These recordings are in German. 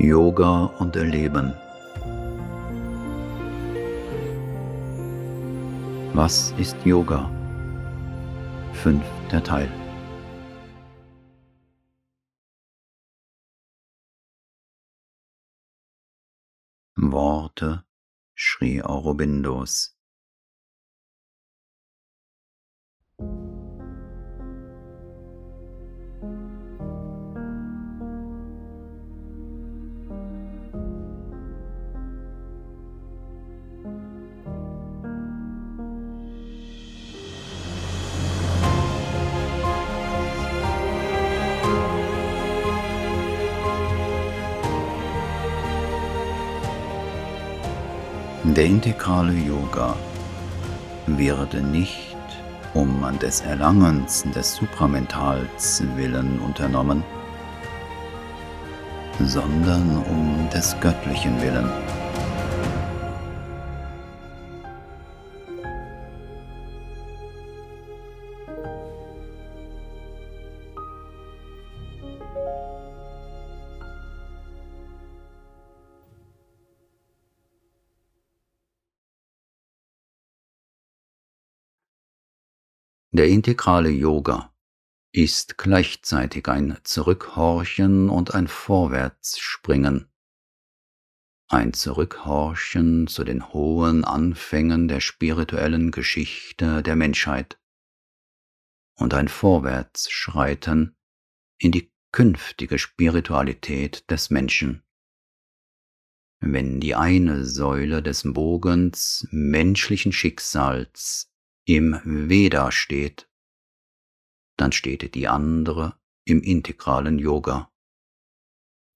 Yoga und Erleben. Was ist Yoga? Fünfter Teil. Worte Sri Aurobindos Der integrale Yoga wird nicht um des Erlangens des Supramentals willen unternommen, sondern um des göttlichen Willen. Der integrale Yoga ist gleichzeitig ein Zurückhorchen und ein Vorwärtsspringen. Ein Zurückhorchen zu den hohen Anfängen der spirituellen Geschichte der Menschheit und ein Vorwärtsschreiten in die künftige Spiritualität des Menschen. Wenn die eine Säule des Bogens menschlichen Schicksals im Veda steht, dann steht die andere im integralen Yoga.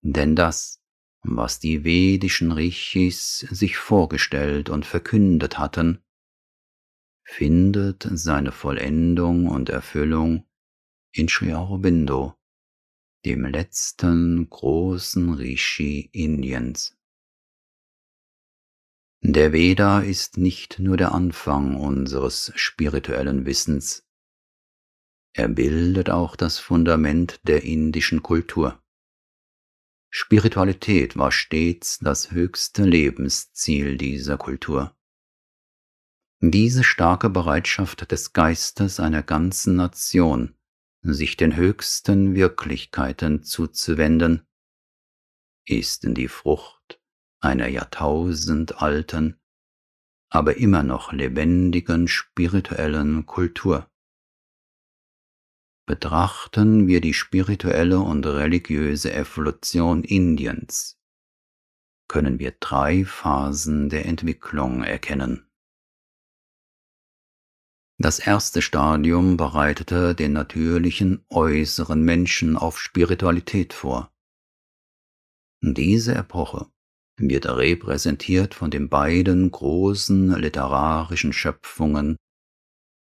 Denn das, was die vedischen Rishis sich vorgestellt und verkündet hatten, findet seine Vollendung und Erfüllung in Sri Aurobindo, dem letzten großen Rishi Indiens. Der Veda ist nicht nur der Anfang unseres spirituellen Wissens, er bildet auch das Fundament der indischen Kultur. Spiritualität war stets das höchste Lebensziel dieser Kultur. Diese starke Bereitschaft des Geistes einer ganzen Nation, sich den höchsten Wirklichkeiten zuzuwenden, ist die Frucht einer jahrtausendalten, aber immer noch lebendigen spirituellen Kultur. Betrachten wir die spirituelle und religiöse Evolution Indiens, können wir drei Phasen der Entwicklung erkennen. Das erste Stadium bereitete den natürlichen äußeren Menschen auf Spiritualität vor. Diese Epoche wird repräsentiert von den beiden großen literarischen Schöpfungen,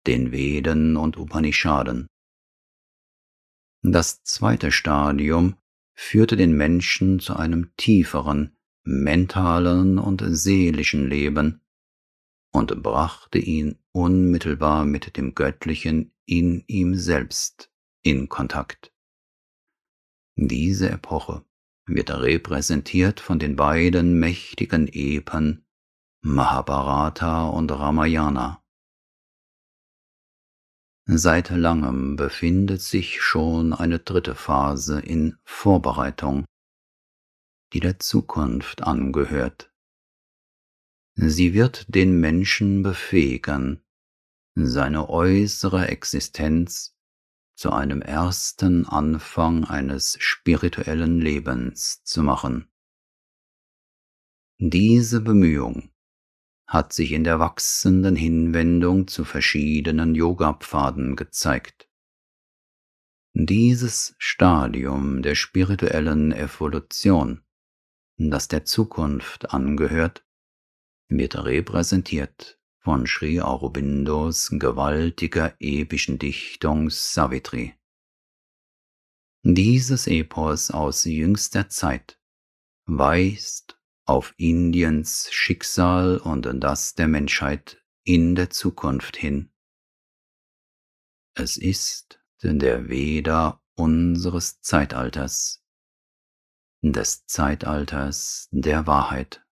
den Veden und Upanishaden. Das zweite Stadium führte den Menschen zu einem tieferen mentalen und seelischen Leben und brachte ihn unmittelbar mit dem Göttlichen in ihm selbst in Kontakt. Diese Epoche wird repräsentiert von den beiden mächtigen Epen Mahabharata und Ramayana. Seit langem befindet sich schon eine dritte Phase in Vorbereitung, die der Zukunft angehört. Sie wird den Menschen befähigen, seine äußere Existenz zu einem ersten Anfang eines spirituellen Lebens zu machen. Diese Bemühung hat sich in der wachsenden Hinwendung zu verschiedenen Yoga-Pfaden gezeigt. Dieses Stadium der spirituellen Evolution, das der Zukunft angehört, wird repräsentiert von Sri Aurobindos gewaltiger epischen Dichtung Savitri. Dieses Epos aus jüngster Zeit weist auf Indiens Schicksal und das der Menschheit in der Zukunft hin. Es ist der Veda unseres Zeitalters, des Zeitalters der Wahrheit.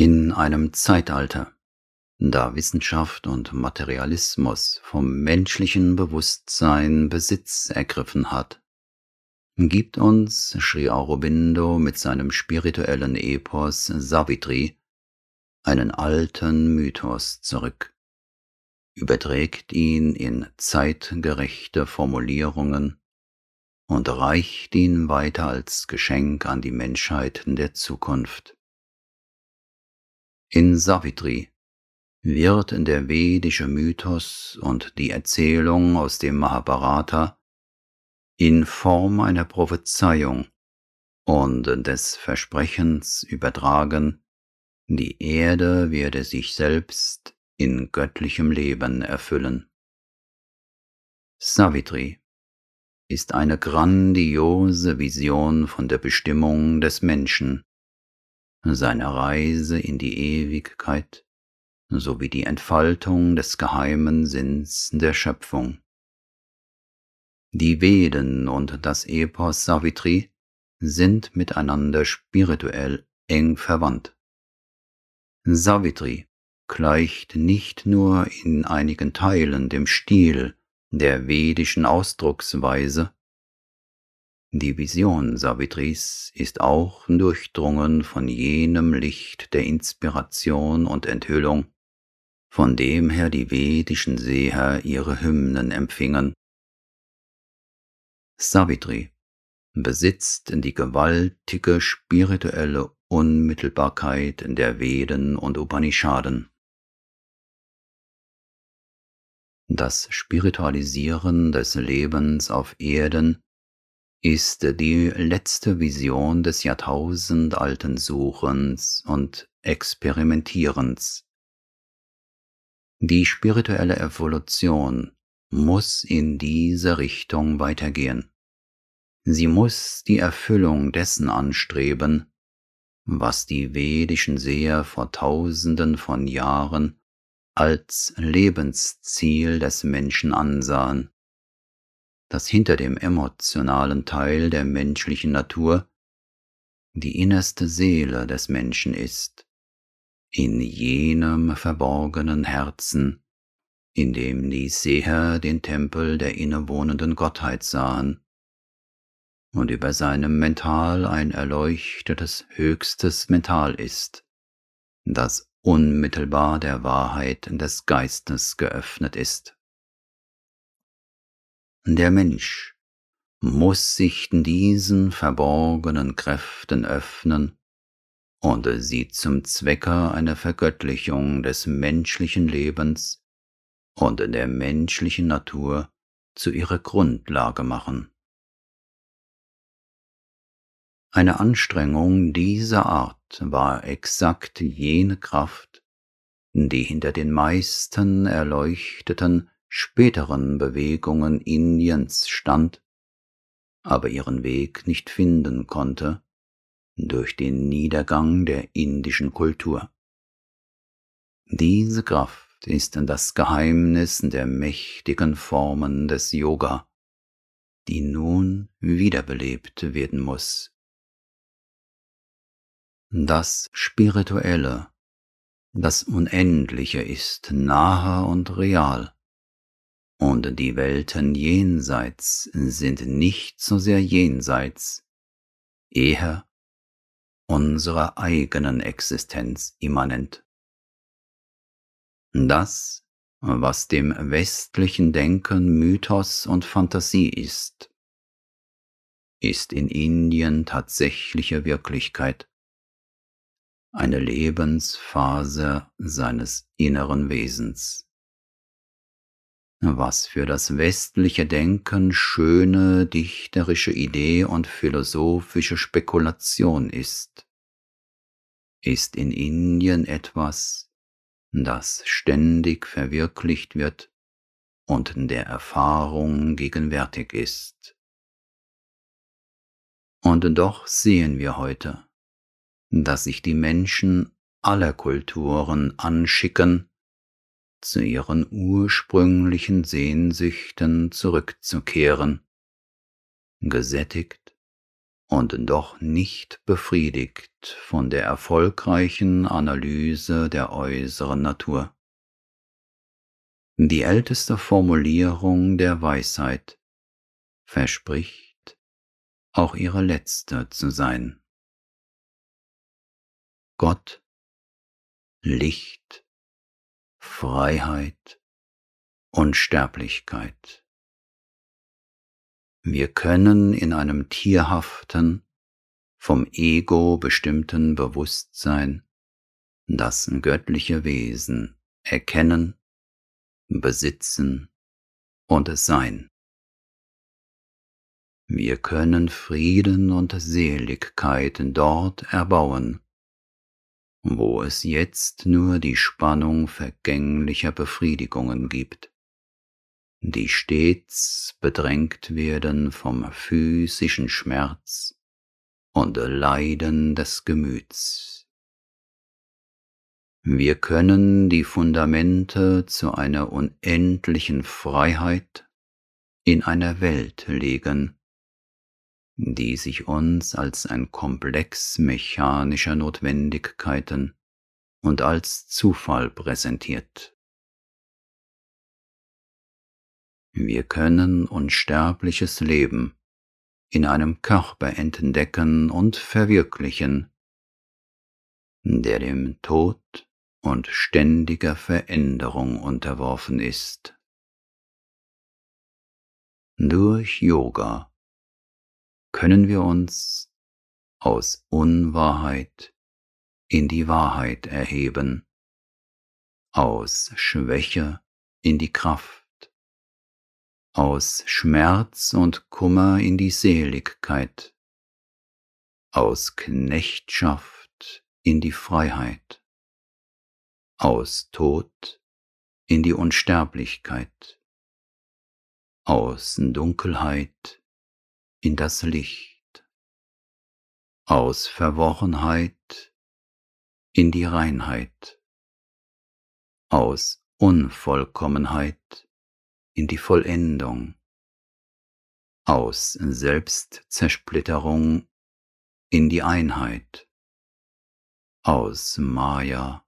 In einem Zeitalter, da Wissenschaft und Materialismus vom menschlichen Bewusstsein Besitz ergriffen hat, gibt uns Sri Aurobindo mit seinem spirituellen Epos Savitri einen alten Mythos zurück, überträgt ihn in zeitgerechte Formulierungen und reicht ihn weiter als Geschenk an die Menschheit der Zukunft. In Savitri wird der vedische Mythos und die Erzählung aus dem Mahabharata in Form einer Prophezeiung und des Versprechens übertragen, die Erde werde sich selbst in göttlichem Leben erfüllen. Savitri ist eine grandiose Vision von der Bestimmung des Menschen, seiner Reise in die Ewigkeit sowie die Entfaltung des geheimen Sinns der Schöpfung. Die Veden und das Epos Savitri sind miteinander spirituell eng verwandt. Savitri gleicht nicht nur in einigen Teilen dem Stil der vedischen Ausdrucksweise. Die Vision Savitris ist auch durchdrungen von jenem Licht der Inspiration und Enthüllung, von dem her die vedischen Seher ihre Hymnen empfingen. Savitri besitzt die gewaltige spirituelle Unmittelbarkeit der Veden und Upanishaden. Das Spiritualisieren des Lebens auf Erden ist die letzte Vision des jahrtausendalten Suchens und Experimentierens. Die spirituelle Evolution muss in diese Richtung weitergehen. Sie muss die Erfüllung dessen anstreben, was die vedischen Seher vor tausenden von Jahren als Lebensziel des Menschen ansahen, das hinter dem emotionalen Teil der menschlichen Natur die innerste Seele des Menschen ist, in jenem verborgenen Herzen, in dem die Seher den Tempel der innewohnenden Gottheit sahen, und über seinem Mental ein erleuchtetes höchstes Mental ist, das unmittelbar der Wahrheit des Geistes geöffnet ist. Der Mensch muss sich diesen verborgenen Kräften öffnen und sie zum Zwecke einer Vergöttlichung des menschlichen Lebens und der menschlichen Natur zu ihrer Grundlage machen. Eine Anstrengung dieser Art war exakt jene Kraft, die hinter den meisten erleuchteten späteren Bewegungen Indiens stand, aber ihren Weg nicht finden konnte durch den Niedergang der indischen Kultur. Diese Kraft ist das Geheimnis der mächtigen Formen des Yoga, die nun wiederbelebt werden muss das Spirituelle, das Unendliche ist nahe und real, und die Welten jenseits sind nicht so sehr jenseits, eher unserer eigenen Existenz immanent. Das, was dem westlichen Denken Mythos und Fantasie ist, ist in Indien tatsächliche Wirklichkeit eine Lebensphase seines inneren Wesens. Was für das westliche Denken schöne dichterische Idee und philosophische Spekulation ist, ist in Indien etwas, das ständig verwirklicht wird und der Erfahrung gegenwärtig ist. Und doch sehen wir heute, dass sich die Menschen aller Kulturen anschicken, zu ihren ursprünglichen Sehnsüchten zurückzukehren, gesättigt und doch nicht befriedigt von der erfolgreichen Analyse der äußeren Natur. Die älteste Formulierung der Weisheit verspricht auch ihre letzte zu sein. Gott, Licht, Freiheit, Unsterblichkeit. Wir können in einem tierhaften, vom Ego bestimmten Bewusstsein das göttliche Wesen erkennen, besitzen und sein. Wir können Frieden und Seligkeit dort erbauen, wo es jetzt nur die Spannung vergänglicher Befriedigungen gibt die stets bedrängt werden vom physischen Schmerz und Leiden des Gemüts. Wir können die Fundamente zu einer unendlichen Freiheit in einer Welt legen, die sich uns als ein Komplex mechanischer Notwendigkeiten und als Zufall präsentiert. Wir können unsterbliches Leben in einem Körper entdecken und verwirklichen, der dem Tod und ständiger Veränderung unterworfen ist. Durch Yoga können wir uns aus Unwahrheit in die Wahrheit erheben, aus Schwäche in die Kraft aus Schmerz und Kummer in die Seligkeit, aus Knechtschaft in die Freiheit, aus Tod in die Unsterblichkeit, aus Dunkelheit in das Licht, aus Verworrenheit in die Reinheit, aus Unvollkommenheit in die Vollendung, aus Selbstzersplitterung in die Einheit, aus Maya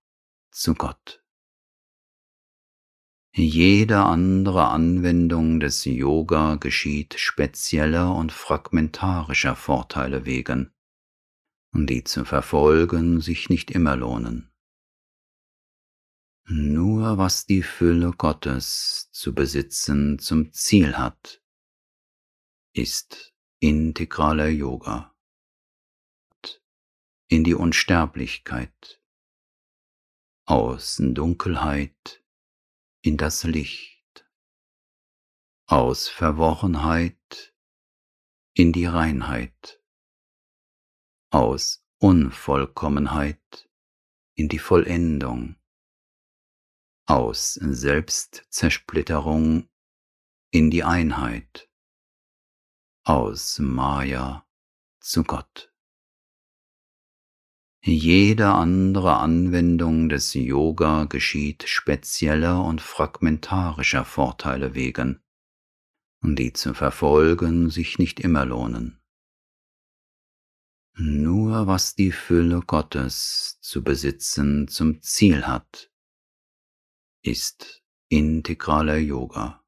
zu Gott. Jede andere Anwendung des Yoga geschieht spezieller und fragmentarischer Vorteile wegen, die zu verfolgen sich nicht immer lohnen. Nur was die Fülle Gottes zu besitzen zum Ziel hat, ist integraler Yoga. In die Unsterblichkeit, aus Dunkelheit in das Licht, aus Verworrenheit in die Reinheit, aus Unvollkommenheit in die Vollendung. Aus Selbstzersplitterung in die Einheit, aus Maya zu Gott. Jede andere Anwendung des Yoga geschieht spezieller und fragmentarischer Vorteile wegen, die zu verfolgen sich nicht immer lohnen. Nur was die Fülle Gottes zu besitzen zum Ziel hat, ist integraler Yoga.